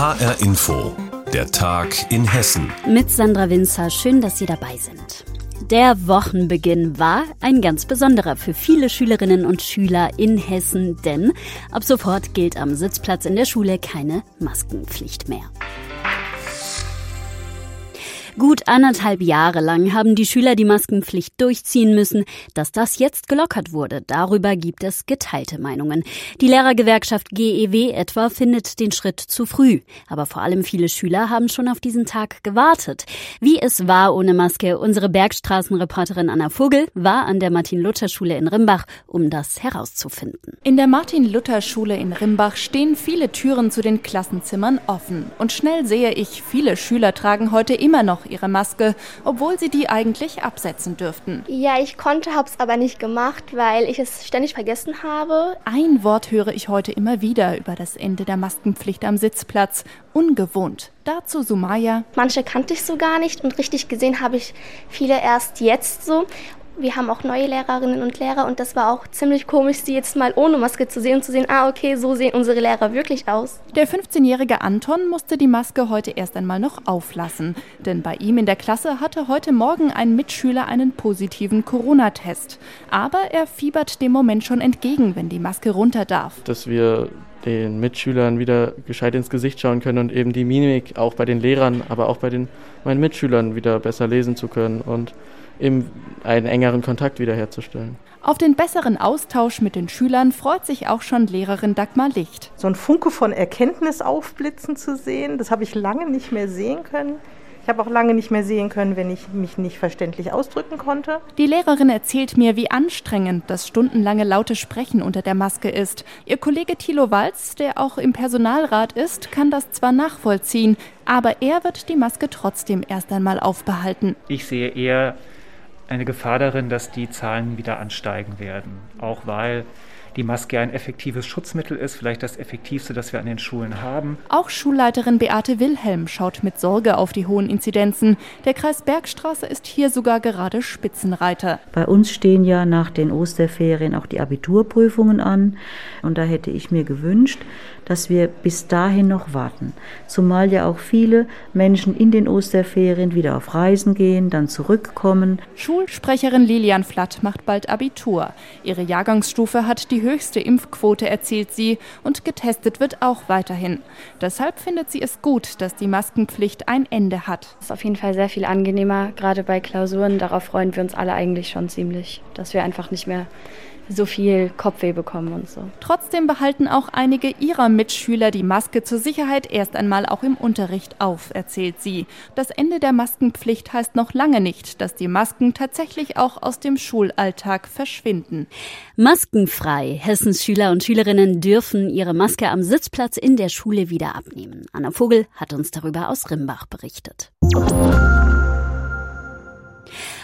HR Info, der Tag in Hessen. Mit Sandra Winzer, schön, dass Sie dabei sind. Der Wochenbeginn war ein ganz besonderer für viele Schülerinnen und Schüler in Hessen, denn ab sofort gilt am Sitzplatz in der Schule keine Maskenpflicht mehr. Gut anderthalb Jahre lang haben die Schüler die Maskenpflicht durchziehen müssen. Dass das jetzt gelockert wurde, darüber gibt es geteilte Meinungen. Die Lehrergewerkschaft GEW etwa findet den Schritt zu früh. Aber vor allem viele Schüler haben schon auf diesen Tag gewartet. Wie es war ohne Maske, unsere Bergstraßenreporterin Anna Vogel war an der Martin-Luther-Schule in Rimbach, um das herauszufinden. In der Martin-Luther-Schule in Rimbach stehen viele Türen zu den Klassenzimmern offen. Und schnell sehe ich, viele Schüler tragen heute immer noch ihre Maske, obwohl sie die eigentlich absetzen dürften. Ja, ich konnte, hab's aber nicht gemacht, weil ich es ständig vergessen habe. Ein Wort höre ich heute immer wieder über das Ende der Maskenpflicht am Sitzplatz. Ungewohnt. Dazu Sumaya. Manche kannte ich so gar nicht und richtig gesehen habe ich viele erst jetzt so. Wir haben auch neue Lehrerinnen und Lehrer und das war auch ziemlich komisch, sie jetzt mal ohne Maske zu sehen und zu sehen, ah, okay, so sehen unsere Lehrer wirklich aus. Der 15-jährige Anton musste die Maske heute erst einmal noch auflassen, denn bei ihm in der Klasse hatte heute Morgen ein Mitschüler einen positiven Corona-Test. Aber er fiebert dem Moment schon entgegen, wenn die Maske runter darf. Dass wir den Mitschülern wieder gescheit ins Gesicht schauen können und eben die Mimik auch bei den Lehrern, aber auch bei den, meinen Mitschülern wieder besser lesen zu können und eben einen engeren Kontakt wiederherzustellen. Auf den besseren Austausch mit den Schülern freut sich auch schon Lehrerin Dagmar Licht. So ein Funke von Erkenntnis aufblitzen zu sehen, das habe ich lange nicht mehr sehen können. Ich habe auch lange nicht mehr sehen können, wenn ich mich nicht verständlich ausdrücken konnte. Die Lehrerin erzählt mir, wie anstrengend das stundenlange laute Sprechen unter der Maske ist. Ihr Kollege Thilo Walz, der auch im Personalrat ist, kann das zwar nachvollziehen, aber er wird die Maske trotzdem erst einmal aufbehalten. Ich sehe eher eine Gefahr darin, dass die Zahlen wieder ansteigen werden. Auch weil die Maske ein effektives Schutzmittel ist, vielleicht das effektivste, das wir an den Schulen haben. Auch Schulleiterin Beate Wilhelm schaut mit Sorge auf die hohen Inzidenzen. Der Kreis Bergstraße ist hier sogar gerade Spitzenreiter. Bei uns stehen ja nach den Osterferien auch die Abiturprüfungen an. Und da hätte ich mir gewünscht, dass wir bis dahin noch warten. Zumal ja auch viele Menschen in den Osterferien wieder auf Reisen gehen, dann zurückkommen. Schulsprecherin Lilian Flatt macht bald Abitur. Ihre Jahrgangsstufe hat die höchste Impfquote, erzählt sie, und getestet wird auch weiterhin. Deshalb findet sie es gut, dass die Maskenpflicht ein Ende hat. Das ist auf jeden Fall sehr viel angenehmer, gerade bei Klausuren. Darauf freuen wir uns alle eigentlich schon ziemlich, dass wir einfach nicht mehr so viel Kopfweh bekommen und so. Trotzdem behalten auch einige ihrer Mitschüler die Maske zur Sicherheit erst einmal auch im Unterricht auf, erzählt sie. Das Ende der Maskenpflicht heißt noch lange nicht, dass die Masken tatsächlich auch aus dem Schulalltag verschwinden. Maskenfrei. Hessens Schüler und Schülerinnen dürfen ihre Maske am Sitzplatz in der Schule wieder abnehmen. Anna Vogel hat uns darüber aus Rimbach berichtet.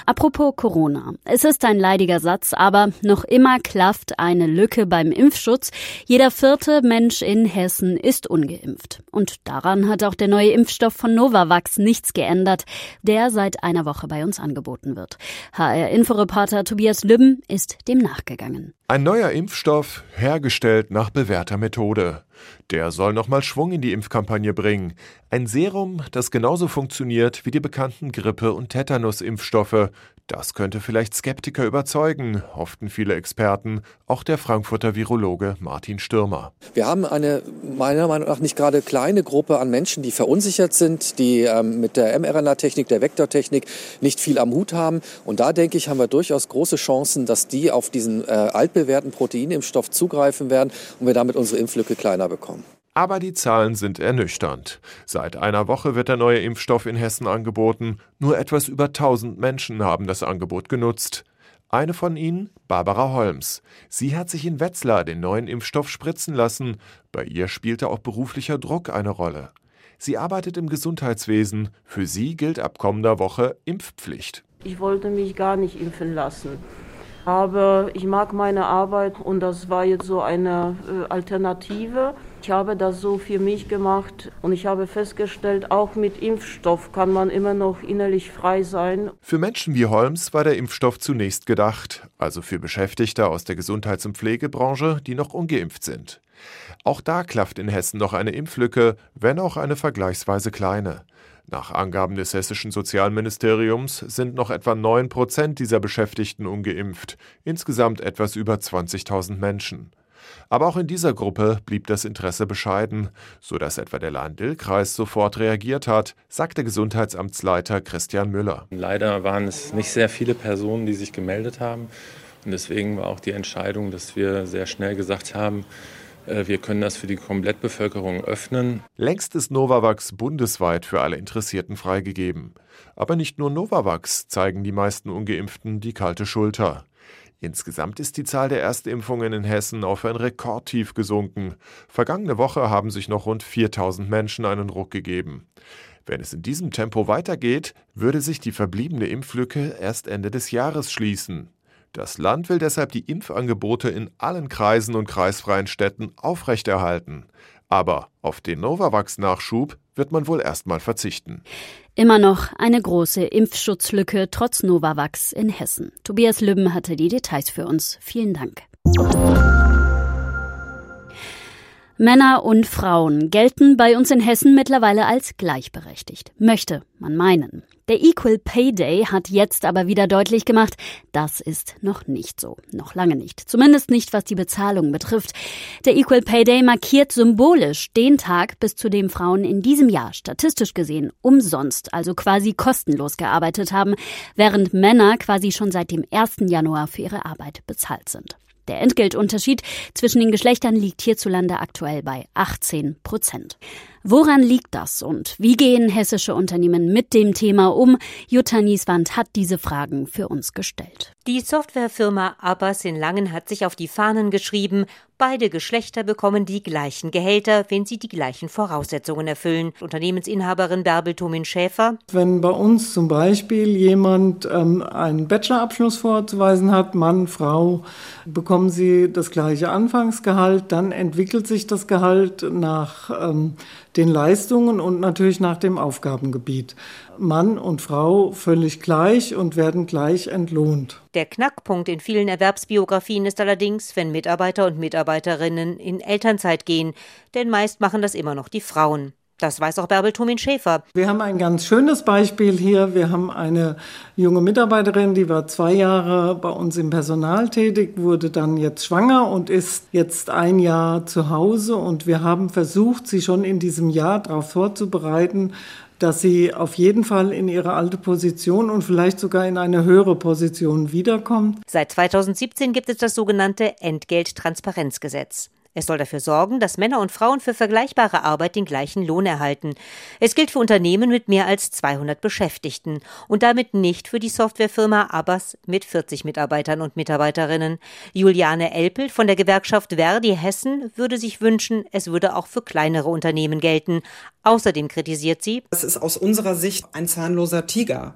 Apropos Corona. Es ist ein leidiger Satz, aber noch immer klafft eine Lücke beim Impfschutz. Jeder vierte Mensch in Hessen ist ungeimpft. Und daran hat auch der neue Impfstoff von Novavax nichts geändert, der seit einer Woche bei uns angeboten wird. HR-Inforeporter Tobias Lübben ist dem nachgegangen. Ein neuer Impfstoff, hergestellt nach bewährter Methode. Der soll nochmal Schwung in die Impfkampagne bringen. Ein Serum, das genauso funktioniert wie die bekannten Grippe- und Tetanus-Impfstoffe. Das könnte vielleicht Skeptiker überzeugen, hofften viele Experten, auch der Frankfurter Virologe Martin Stürmer. Wir haben eine meiner Meinung nach nicht gerade kleine Gruppe an Menschen, die verunsichert sind, die ähm, mit der mRNA-Technik, der Vektortechnik nicht viel am Hut haben. Und da denke ich, haben wir durchaus große Chancen, dass die auf diesen äh, altbewährten Proteinimpfstoff zugreifen werden und wir damit unsere Impflücke kleiner bekommen. Aber die Zahlen sind ernüchternd. Seit einer Woche wird der neue Impfstoff in Hessen angeboten. Nur etwas über 1000 Menschen haben das Angebot genutzt. Eine von ihnen, Barbara Holmes. Sie hat sich in Wetzlar den neuen Impfstoff spritzen lassen. Bei ihr spielte auch beruflicher Druck eine Rolle. Sie arbeitet im Gesundheitswesen. Für sie gilt ab kommender Woche Impfpflicht. Ich wollte mich gar nicht impfen lassen. Aber ich mag meine Arbeit und das war jetzt so eine äh, Alternative. Ich habe das so für mich gemacht und ich habe festgestellt, auch mit Impfstoff kann man immer noch innerlich frei sein. Für Menschen wie Holmes war der Impfstoff zunächst gedacht, also für Beschäftigte aus der Gesundheits- und Pflegebranche, die noch ungeimpft sind. Auch da klafft in Hessen noch eine Impflücke, wenn auch eine vergleichsweise kleine. Nach Angaben des hessischen Sozialministeriums sind noch etwa 9 Prozent dieser Beschäftigten ungeimpft, insgesamt etwas über 20.000 Menschen. Aber auch in dieser Gruppe blieb das Interesse bescheiden, so dass etwa der Lahn-Dill-Kreis sofort reagiert hat, sagte Gesundheitsamtsleiter Christian Müller. Leider waren es nicht sehr viele Personen, die sich gemeldet haben. Und deswegen war auch die Entscheidung, dass wir sehr schnell gesagt haben, wir können das für die Komplettbevölkerung öffnen. Längst ist Novavax bundesweit für alle Interessierten freigegeben. Aber nicht nur Novavax zeigen die meisten ungeimpften die kalte Schulter. Insgesamt ist die Zahl der Erstimpfungen in Hessen auf ein Rekordtief gesunken. Vergangene Woche haben sich noch rund 4000 Menschen einen Ruck gegeben. Wenn es in diesem Tempo weitergeht, würde sich die verbliebene Impflücke erst Ende des Jahres schließen. Das Land will deshalb die Impfangebote in allen Kreisen und kreisfreien Städten aufrechterhalten. Aber auf den Novavax-Nachschub wird man wohl erstmal verzichten. Immer noch eine große Impfschutzlücke trotz Novavax in Hessen. Tobias Lübben hatte die Details für uns. Vielen Dank. Männer und Frauen gelten bei uns in Hessen mittlerweile als gleichberechtigt. Möchte man meinen. Der Equal Pay Day hat jetzt aber wieder deutlich gemacht, das ist noch nicht so. Noch lange nicht. Zumindest nicht, was die Bezahlung betrifft. Der Equal Pay Day markiert symbolisch den Tag, bis zu dem Frauen in diesem Jahr statistisch gesehen umsonst, also quasi kostenlos gearbeitet haben, während Männer quasi schon seit dem 1. Januar für ihre Arbeit bezahlt sind. Der Entgeltunterschied zwischen den Geschlechtern liegt hierzulande aktuell bei 18 Prozent. Woran liegt das und wie gehen hessische Unternehmen mit dem Thema um? Jutta Nieswand hat diese Fragen für uns gestellt. Die Softwarefirma Abbas in Langen hat sich auf die Fahnen geschrieben, beide Geschlechter bekommen die gleichen Gehälter, wenn sie die gleichen Voraussetzungen erfüllen. Unternehmensinhaberin Bärbel Tomin Schäfer. Wenn bei uns zum Beispiel jemand ähm, einen Bachelorabschluss vorzuweisen hat, Mann, Frau, bekommen sie das gleiche Anfangsgehalt, dann entwickelt sich das Gehalt nach ähm, den Leistungen und natürlich nach dem Aufgabengebiet. Mann und Frau völlig gleich und werden gleich entlohnt. Der Knackpunkt in vielen Erwerbsbiografien ist allerdings, wenn Mitarbeiter und Mitarbeiterinnen in Elternzeit gehen, denn meist machen das immer noch die Frauen. Das weiß auch Bärbel Tomin Schäfer. Wir haben ein ganz schönes Beispiel hier. Wir haben eine junge Mitarbeiterin, die war zwei Jahre bei uns im Personal tätig, wurde dann jetzt schwanger und ist jetzt ein Jahr zu Hause. Und wir haben versucht, sie schon in diesem Jahr darauf vorzubereiten, dass sie auf jeden Fall in ihre alte Position und vielleicht sogar in eine höhere Position wiederkommt. Seit 2017 gibt es das sogenannte Entgelttransparenzgesetz. Es soll dafür sorgen, dass Männer und Frauen für vergleichbare Arbeit den gleichen Lohn erhalten. Es gilt für Unternehmen mit mehr als 200 Beschäftigten und damit nicht für die Softwarefirma Abbas mit 40 Mitarbeitern und Mitarbeiterinnen. Juliane Elpel von der Gewerkschaft Verdi Hessen würde sich wünschen, es würde auch für kleinere Unternehmen gelten. Außerdem kritisiert sie, das ist aus unserer Sicht ein zahnloser Tiger.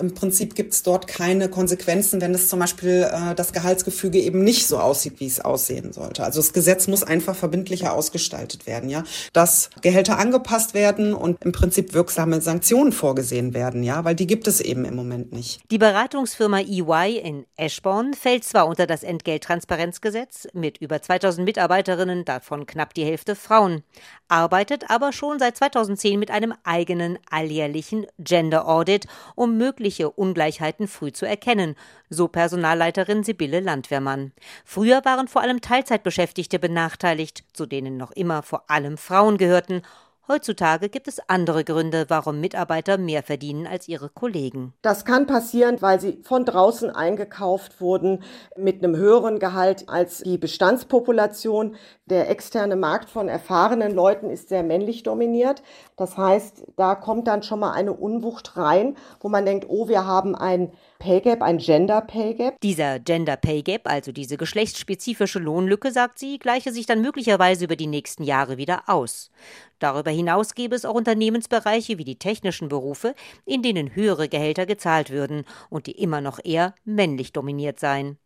Im Prinzip gibt es dort keine Konsequenzen, wenn es zum Beispiel äh, das Gehaltsgefüge eben nicht so aussieht, wie es aussehen sollte. Also das Gesetz muss muss einfach verbindlicher ausgestaltet werden, ja. Dass Gehälter angepasst werden und im Prinzip wirksame Sanktionen vorgesehen werden, ja, weil die gibt es eben im Moment nicht. Die Beratungsfirma EY in Eschborn fällt zwar unter das Entgelttransparenzgesetz mit über 2000 Mitarbeiterinnen, davon knapp die Hälfte Frauen, arbeitet aber schon seit 2010 mit einem eigenen alljährlichen Gender Audit, um mögliche Ungleichheiten früh zu erkennen, so Personalleiterin Sibylle Landwehrmann. Früher waren vor allem Teilzeitbeschäftigte benachteiligt, zu denen noch immer vor allem Frauen gehörten. Heutzutage gibt es andere Gründe, warum Mitarbeiter mehr verdienen als ihre Kollegen. Das kann passieren, weil sie von draußen eingekauft wurden mit einem höheren Gehalt als die Bestandspopulation. Der externe Markt von erfahrenen Leuten ist sehr männlich dominiert. Das heißt, da kommt dann schon mal eine Unwucht rein, wo man denkt, oh, wir haben ein Pay Gap, ein Gender Pay Gap. Dieser Gender Pay Gap, also diese geschlechtsspezifische Lohnlücke, sagt sie, gleiche sich dann möglicherweise über die nächsten Jahre wieder aus. Darüber hinaus gäbe es auch Unternehmensbereiche wie die technischen Berufe, in denen höhere Gehälter gezahlt würden und die immer noch eher männlich dominiert seien.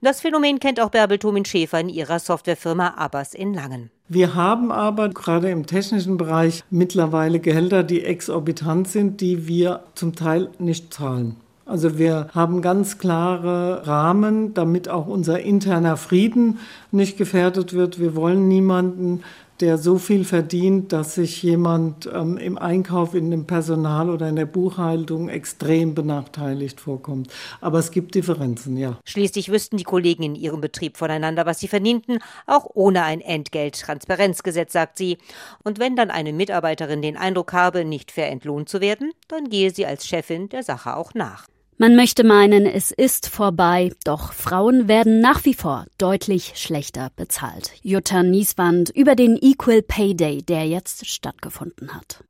Das Phänomen kennt auch Bärbel Thomin-Schäfer in ihrer Softwarefirma Abbas in Langen. Wir haben aber gerade im technischen Bereich mittlerweile Gehälter, die exorbitant sind, die wir zum Teil nicht zahlen. Also wir haben ganz klare Rahmen, damit auch unser interner Frieden nicht gefährdet wird. Wir wollen niemanden der so viel verdient, dass sich jemand ähm, im Einkauf, in dem Personal oder in der Buchhaltung extrem benachteiligt vorkommt. Aber es gibt Differenzen, ja. Schließlich wüssten die Kollegen in ihrem Betrieb voneinander, was sie verdienten, auch ohne ein Entgelttransparenzgesetz, sagt sie. Und wenn dann eine Mitarbeiterin den Eindruck habe, nicht fair entlohnt zu werden, dann gehe sie als Chefin der Sache auch nach. Man möchte meinen, es ist vorbei, doch Frauen werden nach wie vor deutlich schlechter bezahlt. Jutta Nieswand über den Equal Pay Day, der jetzt stattgefunden hat.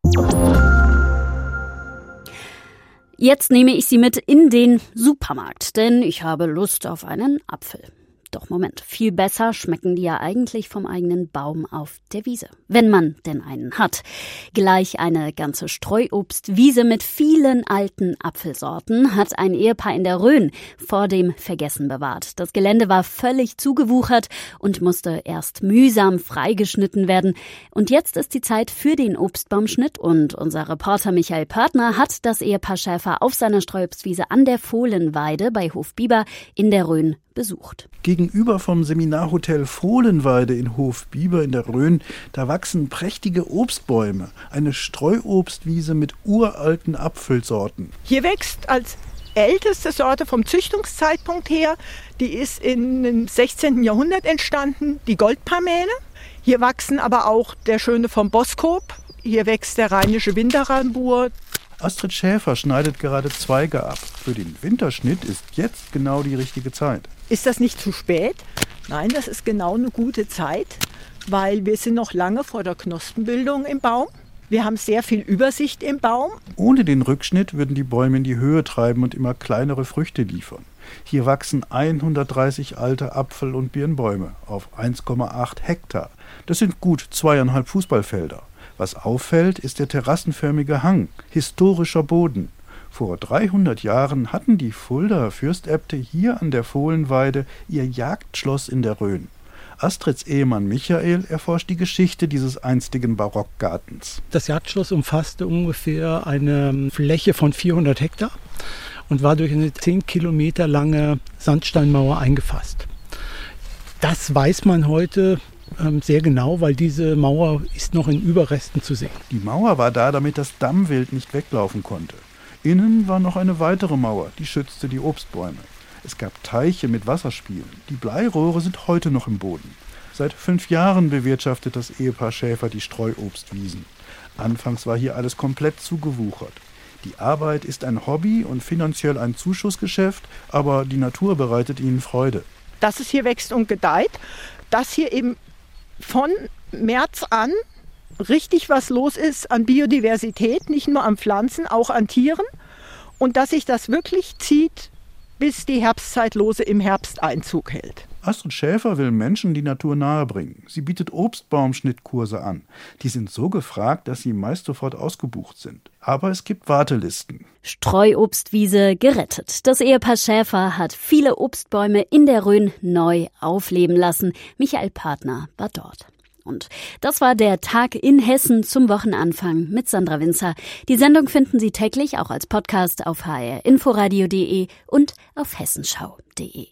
Jetzt nehme ich Sie mit in den Supermarkt, denn ich habe Lust auf einen Apfel. Doch Moment, viel besser schmecken die ja eigentlich vom eigenen Baum auf der Wiese, wenn man denn einen hat. Gleich eine ganze Streuobstwiese mit vielen alten Apfelsorten hat ein Ehepaar in der Rhön vor dem Vergessen bewahrt. Das Gelände war völlig zugewuchert und musste erst mühsam freigeschnitten werden. Und jetzt ist die Zeit für den Obstbaumschnitt und unser Reporter Michael Pörtner hat das Ehepaar Schäfer auf seiner Streuobstwiese an der Fohlenweide bei Hof Bieber in der Rhön besucht. Gegenüber vom Seminarhotel Fohlenweide in Hofbiber in der Rhön, da wachsen prächtige Obstbäume, eine Streuobstwiese mit uralten Apfelsorten. Hier wächst als älteste Sorte vom Züchtungszeitpunkt her, die ist im 16. Jahrhundert entstanden, die Goldparmele. Hier wachsen aber auch der schöne vom Boskop, hier wächst der rheinische Winterrambur, Astrid Schäfer schneidet gerade Zweige ab. Für den Winterschnitt ist jetzt genau die richtige Zeit. Ist das nicht zu spät? Nein, das ist genau eine gute Zeit, weil wir sind noch lange vor der Knospenbildung im Baum. Wir haben sehr viel Übersicht im Baum. Ohne den Rückschnitt würden die Bäume in die Höhe treiben und immer kleinere Früchte liefern. Hier wachsen 130 alte Apfel- und Birnbäume auf 1,8 Hektar. Das sind gut zweieinhalb Fußballfelder. Was auffällt, ist der terrassenförmige Hang, historischer Boden. Vor 300 Jahren hatten die Fuldaer Fürstäbte hier an der Fohlenweide ihr Jagdschloss in der Rhön. Astrids Ehemann Michael erforscht die Geschichte dieses einstigen Barockgartens. Das Jagdschloss umfasste ungefähr eine Fläche von 400 Hektar und war durch eine 10 Kilometer lange Sandsteinmauer eingefasst. Das weiß man heute ähm, sehr genau, weil diese Mauer ist noch in Überresten zu sehen. Die Mauer war da, damit das Dammwild nicht weglaufen konnte. Innen war noch eine weitere Mauer, die schützte die Obstbäume. Es gab Teiche mit Wasserspielen. Die Bleirohre sind heute noch im Boden. Seit fünf Jahren bewirtschaftet das Ehepaar Schäfer die Streuobstwiesen. Anfangs war hier alles komplett zugewuchert. Die Arbeit ist ein Hobby und finanziell ein Zuschussgeschäft, aber die Natur bereitet ihnen Freude. Dass es hier wächst und gedeiht, dass hier eben von März an richtig was los ist an Biodiversität, nicht nur an Pflanzen, auch an Tieren. Und dass sich das wirklich zieht, bis die Herbstzeitlose im Herbst Einzug hält. Astrid Schäfer will Menschen die Natur nahebringen. Sie bietet Obstbaumschnittkurse an. Die sind so gefragt, dass sie meist sofort ausgebucht sind. Aber es gibt Wartelisten. Streuobstwiese gerettet. Das Ehepaar Schäfer hat viele Obstbäume in der Rhön neu aufleben lassen. Michael Partner war dort. Und das war der Tag in Hessen zum Wochenanfang mit Sandra Winzer. Die Sendung finden Sie täglich auch als Podcast auf hrinforadio.de und auf hessenschau.de.